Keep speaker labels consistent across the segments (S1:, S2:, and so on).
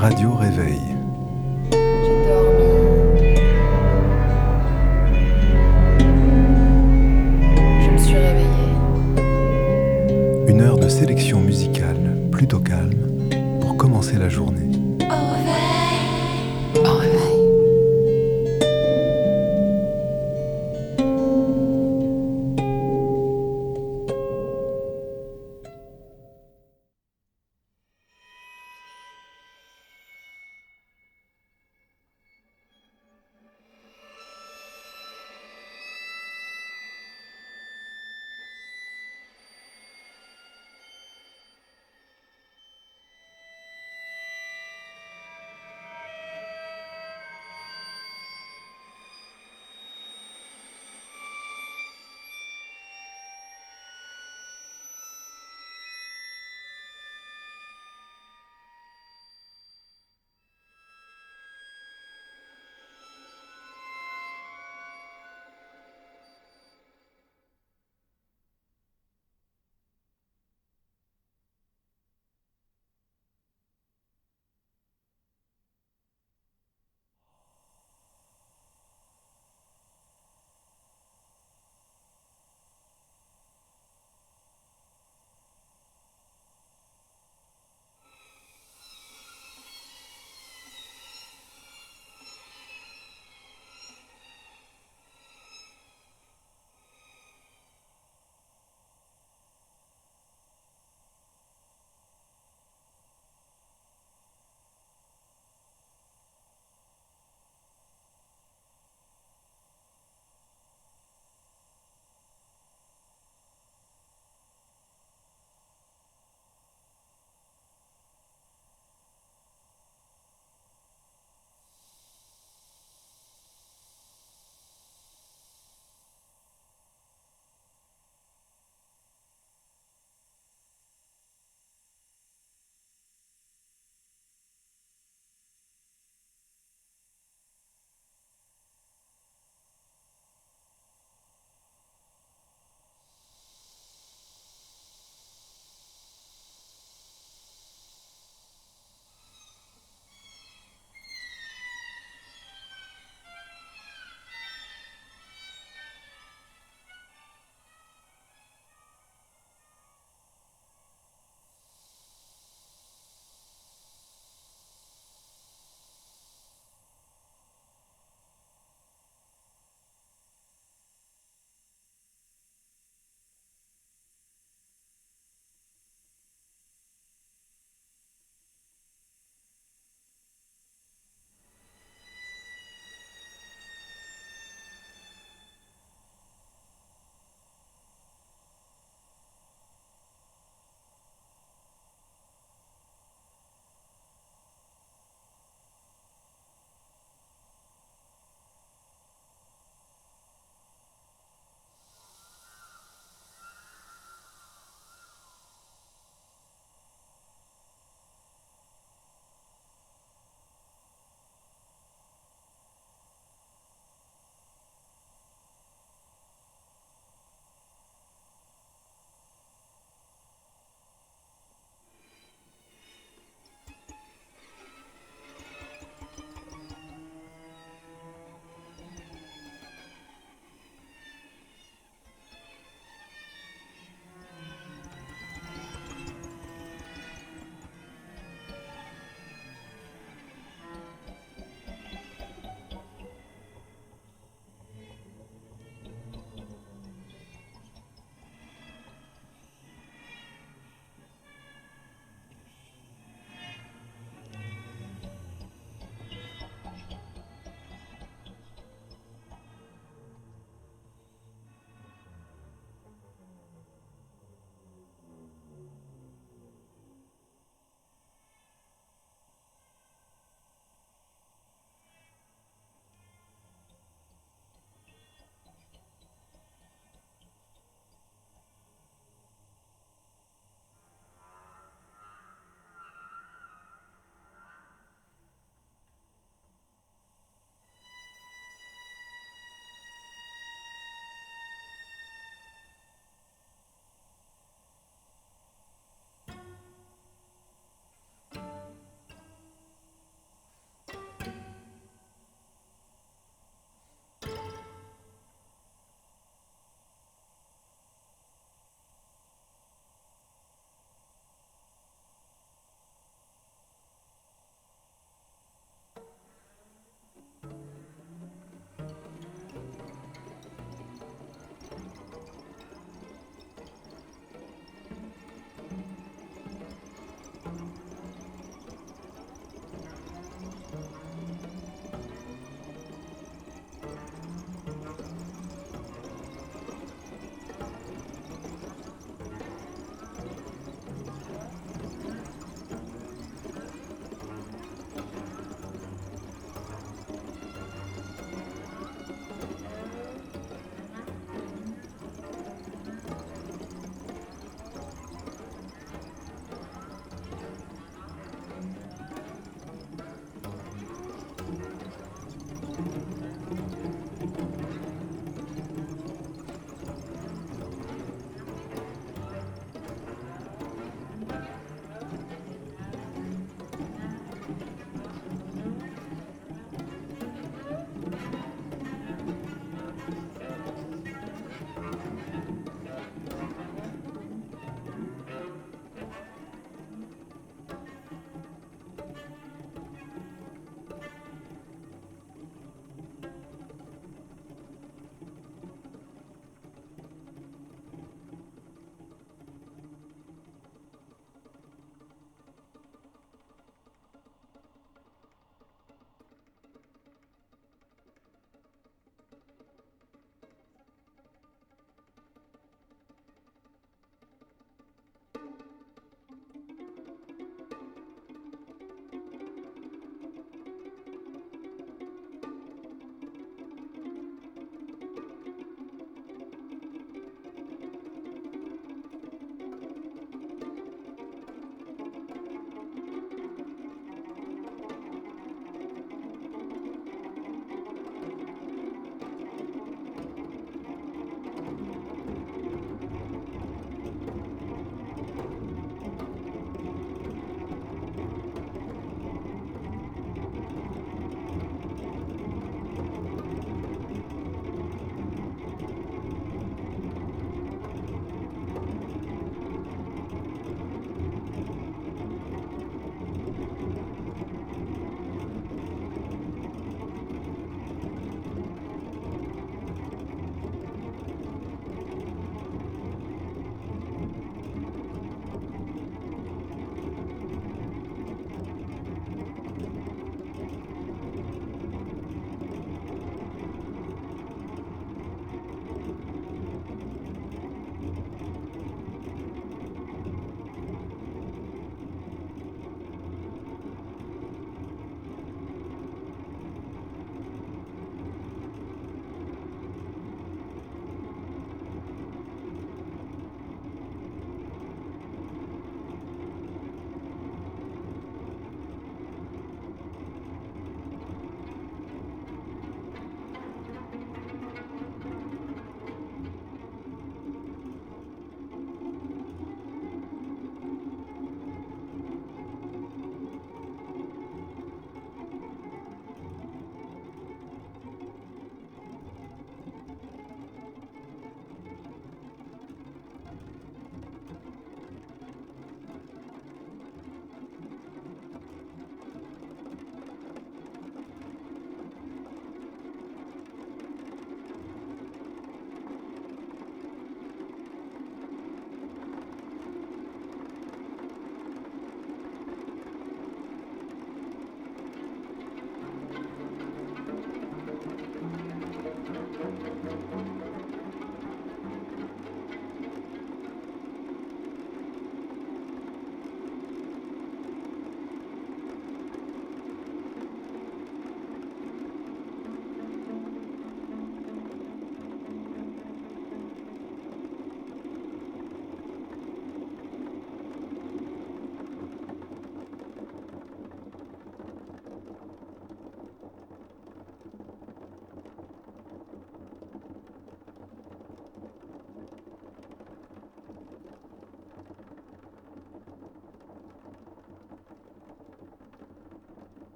S1: Radio Réveil.
S2: J'ai dormi. Je me suis réveillée.
S1: Une heure de sélection musicale plutôt calme pour commencer la journée.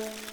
S2: Thank you.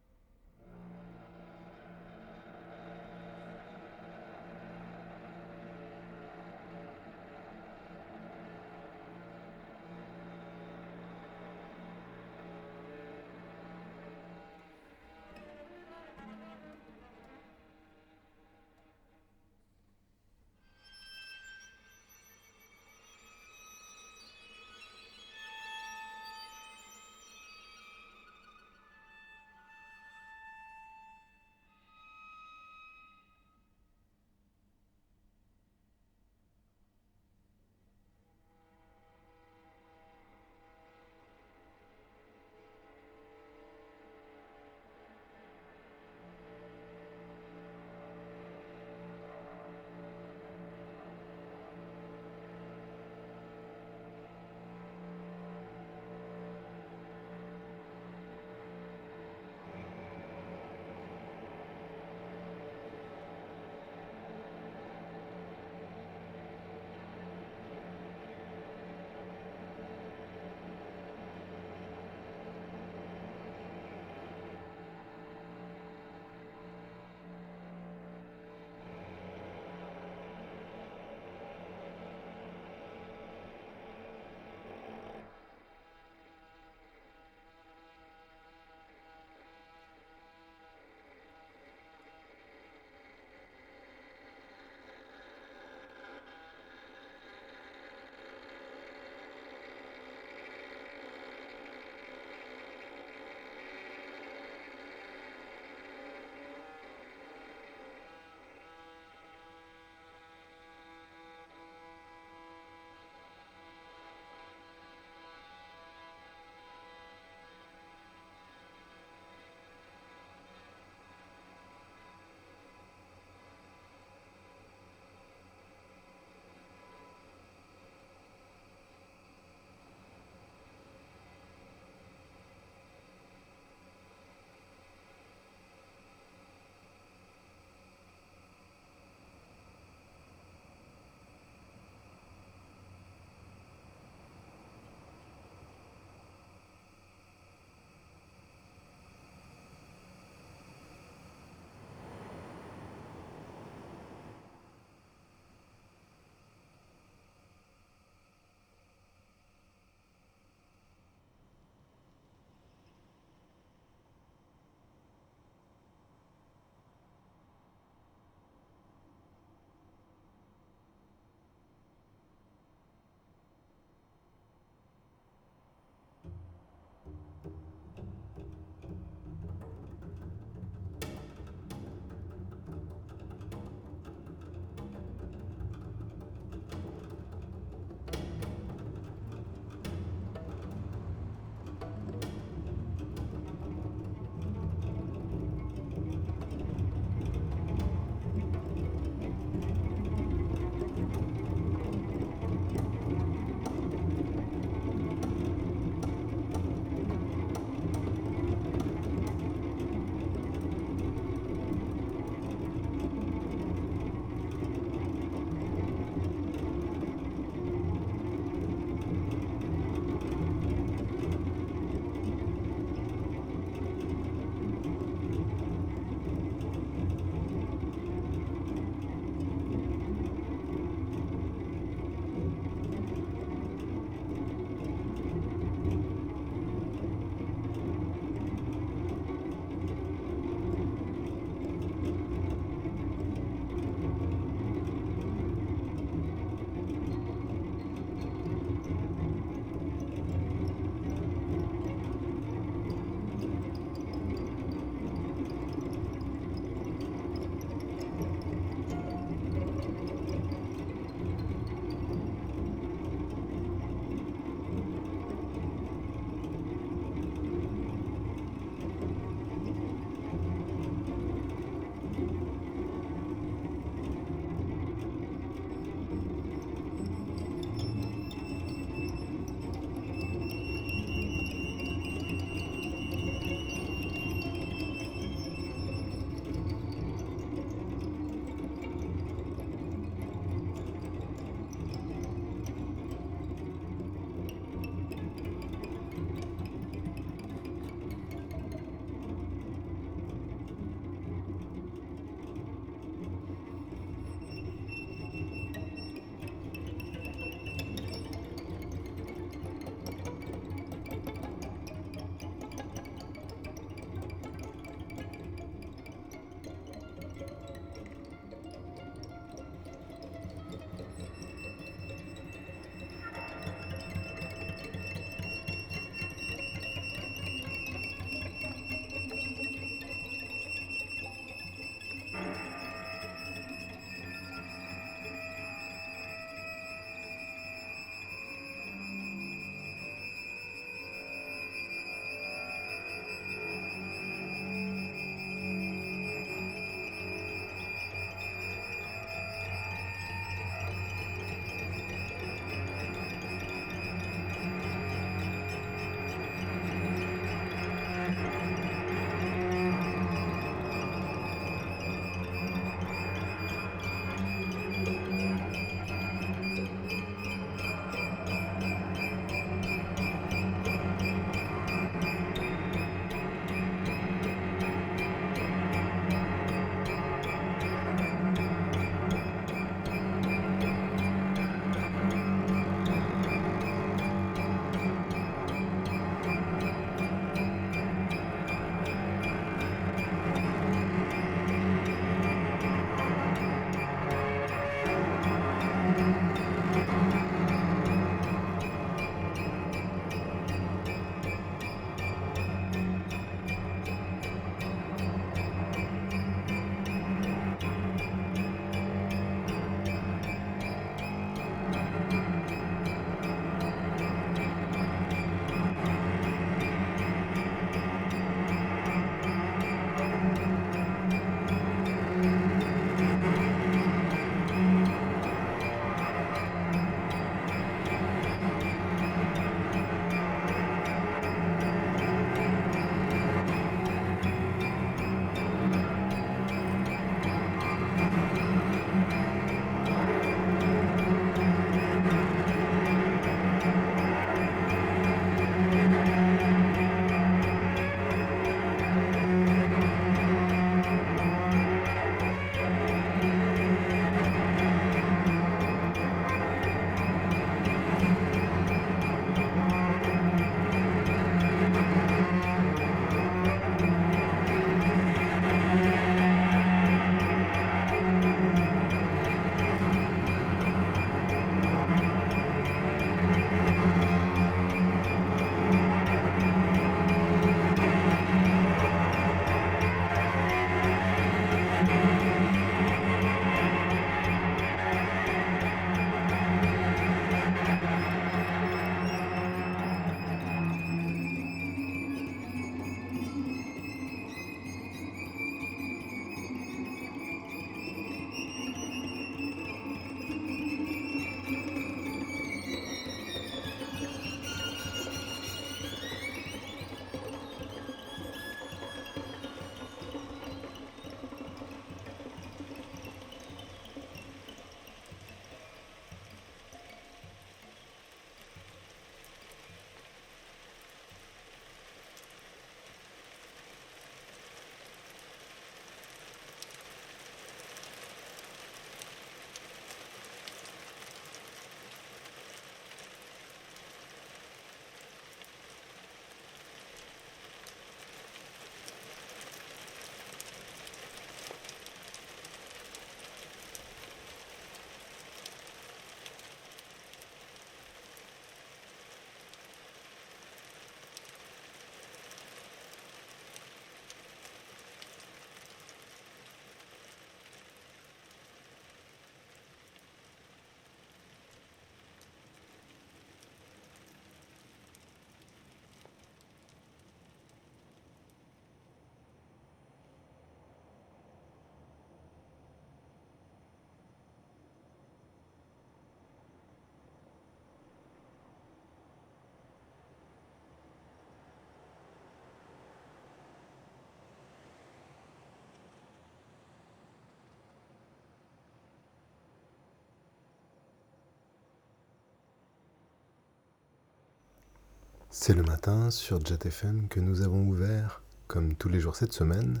S3: C'est le matin sur JetFM que nous avons ouvert, comme tous les jours cette semaine,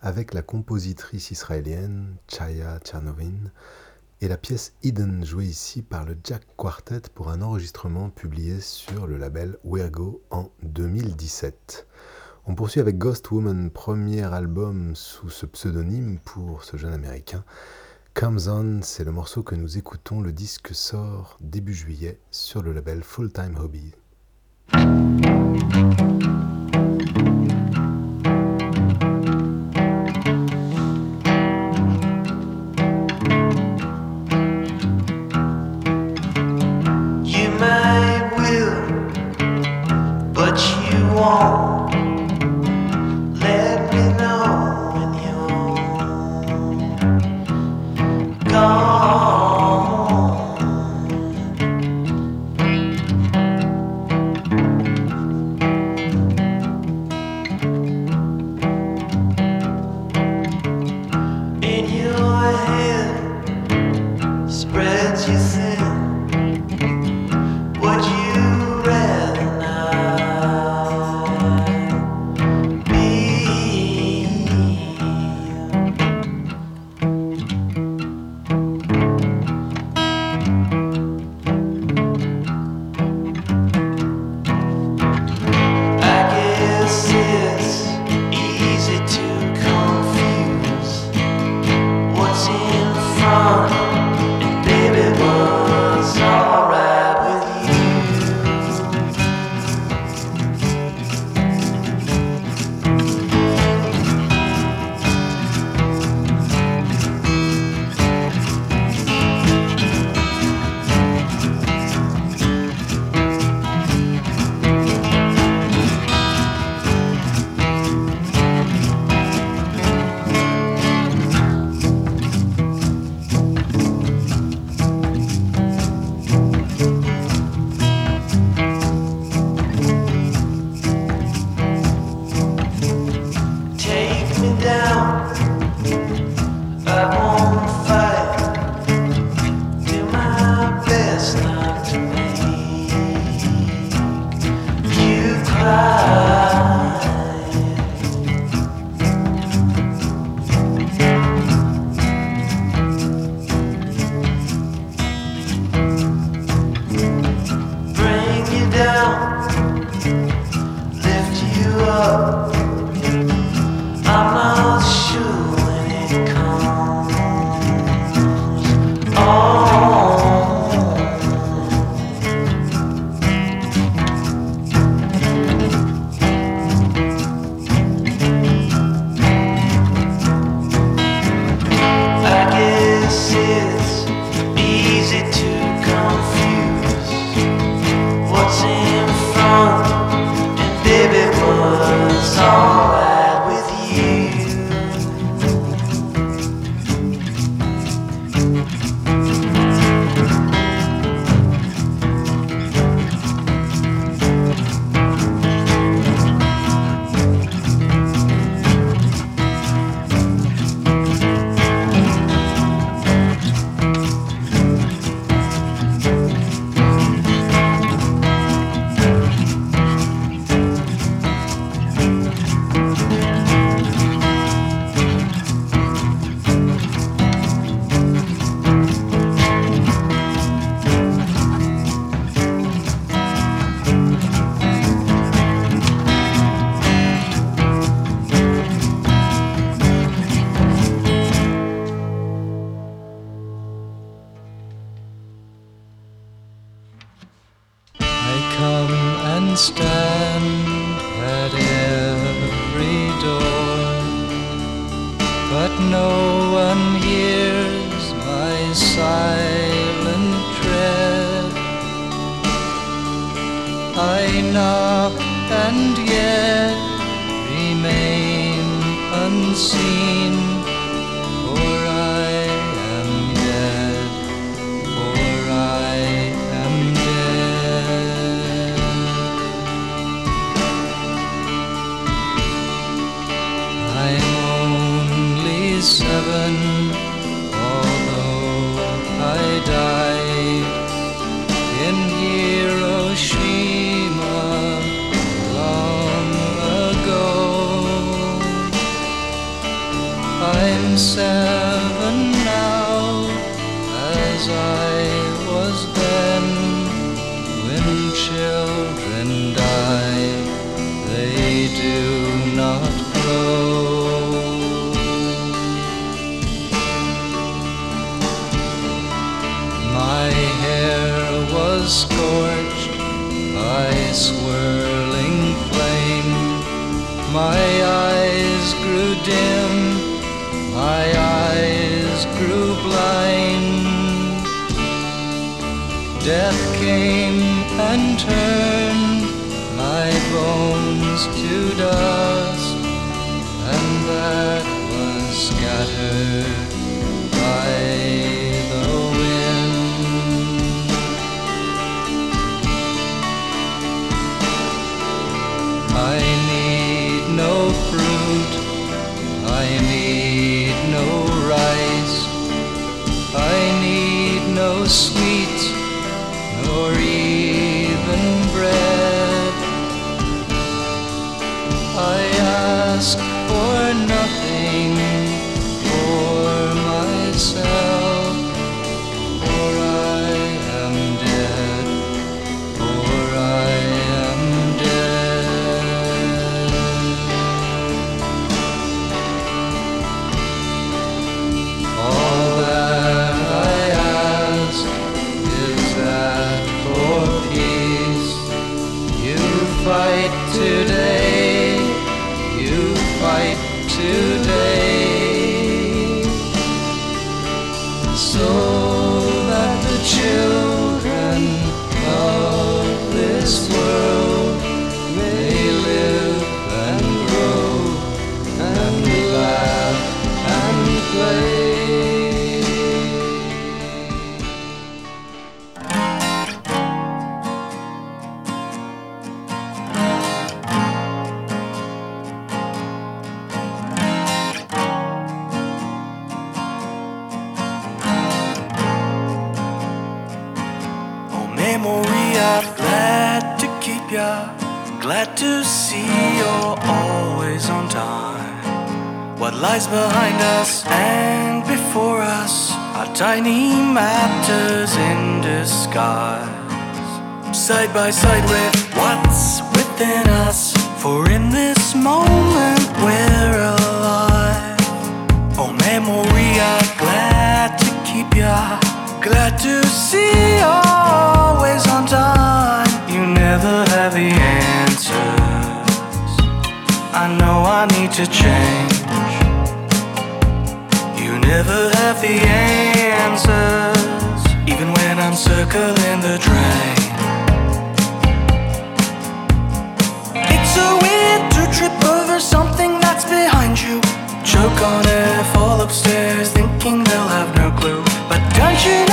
S3: avec la compositrice israélienne Chaya Tchernovin et la pièce Hidden jouée ici par le Jack Quartet pour un enregistrement publié sur le label Wirgo en 2017. On poursuit avec Ghost Woman, premier album sous ce pseudonyme pour ce jeune américain. Comes On, c'est le morceau que nous écoutons. Le disque sort début juillet sur le label Full Time Hobby.
S4: You might will, but you won't. I knock and
S5: yet remain unseen. ask. circle in the drain. It's a weird to trip over something that's behind you. Choke on it, fall upstairs, thinking they'll have no clue. But don't you?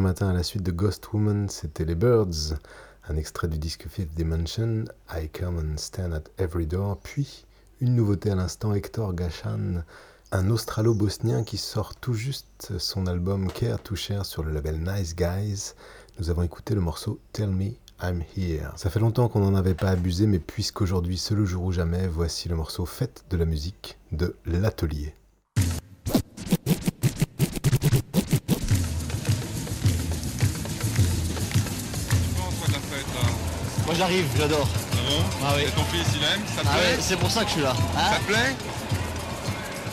S3: Ce matin, à la suite de Ghost Woman, c'était les Birds, un extrait du disque Fifth Dimension, I Come and Stand at Every Door, puis une nouveauté à l'instant, Hector Gachan, un australo-bosnien qui sort tout juste son album Care to Share sur le label Nice Guys. Nous avons écouté le morceau Tell Me I'm Here. Ça fait longtemps qu'on n'en avait pas abusé, mais puisqu'aujourd'hui c'est le jour ou jamais, voici le morceau Fête de la musique de l'Atelier.
S6: J'arrive, j'adore.
S7: Ah bon
S6: Ah oui.
S7: Et ton fils il aime Ça te
S6: Ah
S7: plaît
S6: ouais, c'est pour ça que je suis là.
S7: Ça te plaît?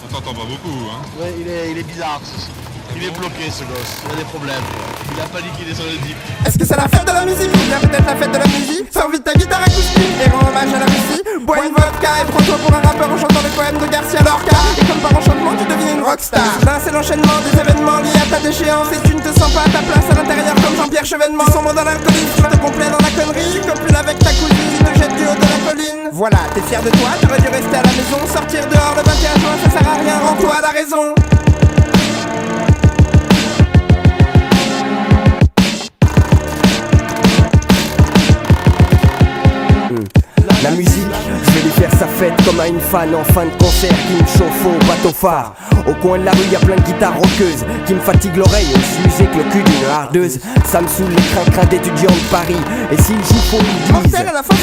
S7: On t'entend pas beaucoup, hein
S6: Ouais, il est, il est bizarre. ce- Il est bloqué ce gosse, il a des problèmes. Il a pas dit qu'il est sur le dip.
S8: Est-ce que c'est la fête de la musique Ou bien peut-être la fête de la musique? Sors vite ta guitare acoustique et rends hommage à la Russie. Bois une vodka et prends-toi pour un rappeur en chantant les poèmes de Garcia Lorca. Et comme par enchantement tu deviens une rockstar. Là c'est l'enchaînement des événements liés à ta déchéance Et tu ne te sens pas à ta place à l'intérieur comme Jean-Pierre Chevènement. Tu sombres dans l'alcoolisme, tu te complais dans la connerie. Tu copules avec ta cousine, te jettes du haut de la colline. Voilà, t'es fier de toi, t'aurais dû rester à la maison Sortir dehors le 21 juin ça sert à rien, rends-toi à la raison La musique, fête comme à une fan en fin de concert qui me chauffe au bateau phare. Au coin de la rue, y a plein de guitares rockeuses qui me fatiguent l'oreille aussi usé que le cul d'une hardeuse. Ça me saoule les crin d'étudiants de Paris. Et s'ils jouent pour l'église,
S9: à la fin.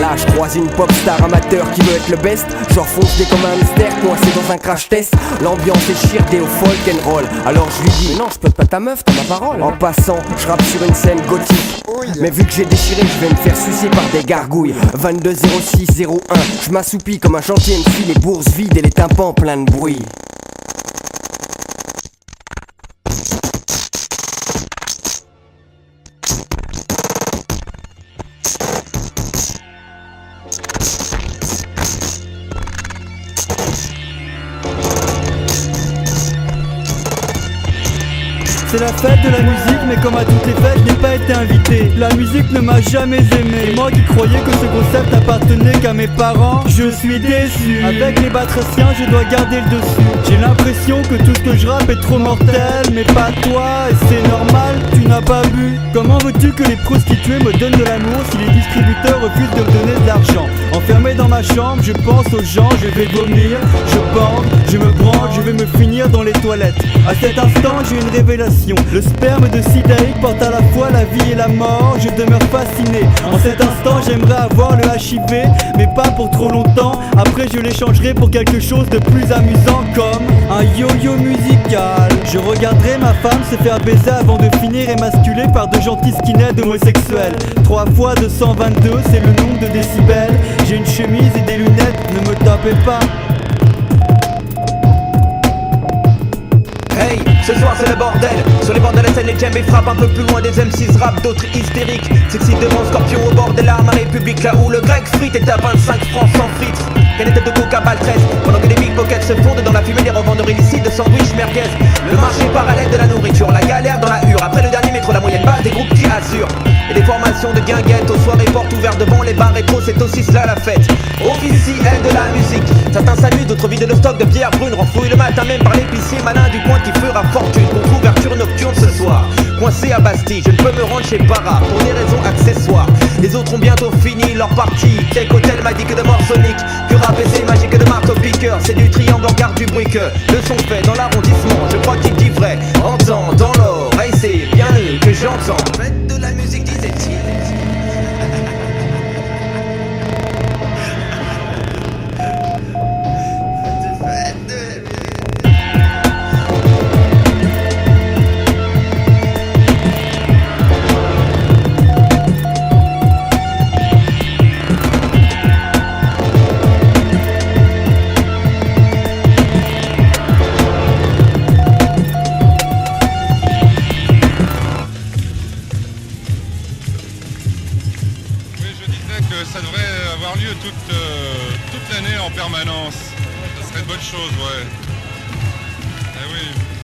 S8: Là, je croise une pop star amateur qui veut être le best. J'enfonce des comme un hamster coincé dans un crash test. L'ambiance est chirdée au folk and roll. Alors je lui dis, mais non, je peux pas ta meuf, t'as ma parole. En passant, je rappe sur une scène gothique. Mais vu que j'ai déchiré, je vais me faire sucer par des gargouilles. 22 06 01, je comme un chantier MC, les bourses vides et les tympans pleins de bruit.
S10: C'est la fête de la musique, mais comme à toutes les fêtes, je n'ai pas été invité. La musique ne m'a jamais aimé. Moi qui croyais que ce concept appartenait qu'à mes parents, je suis déçu. Avec les batraciens, je dois garder le dessus. J'ai l'impression que tout ce que je rappe est trop mortel, mais pas toi, et c'est normal, tu n'as pas bu. Comment veux-tu que les prostituées me donnent de l'amour si les distributeurs refusent de me donner de l'argent? Enfermé dans ma chambre, je pense aux gens, je vais vomir, je bande, je me branle, je vais me finir dans les toilettes. À cet instant, j'ai une révélation. Le sperme de Sidaïk porte à la fois la vie et la mort. Je demeure fasciné. En cet instant, j'aimerais avoir le HIV, mais pas pour trop longtemps. Après, je l'échangerai pour quelque chose de plus amusant, comme un yo-yo musical. Je regarderai ma femme se faire baiser avant de finir émasculée par de gentils skinheads homosexuels. 3 fois 222, c'est le nombre de décibels. J'ai une chemise et des lunettes, ne me tapez pas.
S11: Ce soir c'est le bordel. Sur les bords de la scène les djembés frappent un peu plus loin des M6 rap D'autres hystériques. Sexy devant Scorpion au bord de l'arme à République Là où le grec frite est à 25 francs sans frites. Canette de coca balle 13 Pendant que des big pockets se fondent dans la fumée des revendeurs illicites de sandwich merguez. Le marché parallèle de la nourriture La galère dans la hure. Après le dernier métro la moyenne base des groupes qui assurent Et des formations de guinguettes aux soirées portes ouvertes devant les bars rétro C'est aussi cela la fête. Officielle de la musique Certains s'amusent, d'autres vident le stock de bière brune. Renfouillent le matin même par l'épicier malin du coin qui fera fortune Contre ouverture nocturne ce soir. Coincé à Bastille, je ne peux me rendre chez Para Pour des raisons accessoires. Les autres ont bientôt fini leur partie. Tech Hotel m'a dit que de mort sonique Que rap magique de marteau piqueur. C'est du triangle en garde du bruit que Le son fait dans l'arrondissement Je crois qu'il dit vrai. Entends dans l'or Et c'est bien eux que j'entends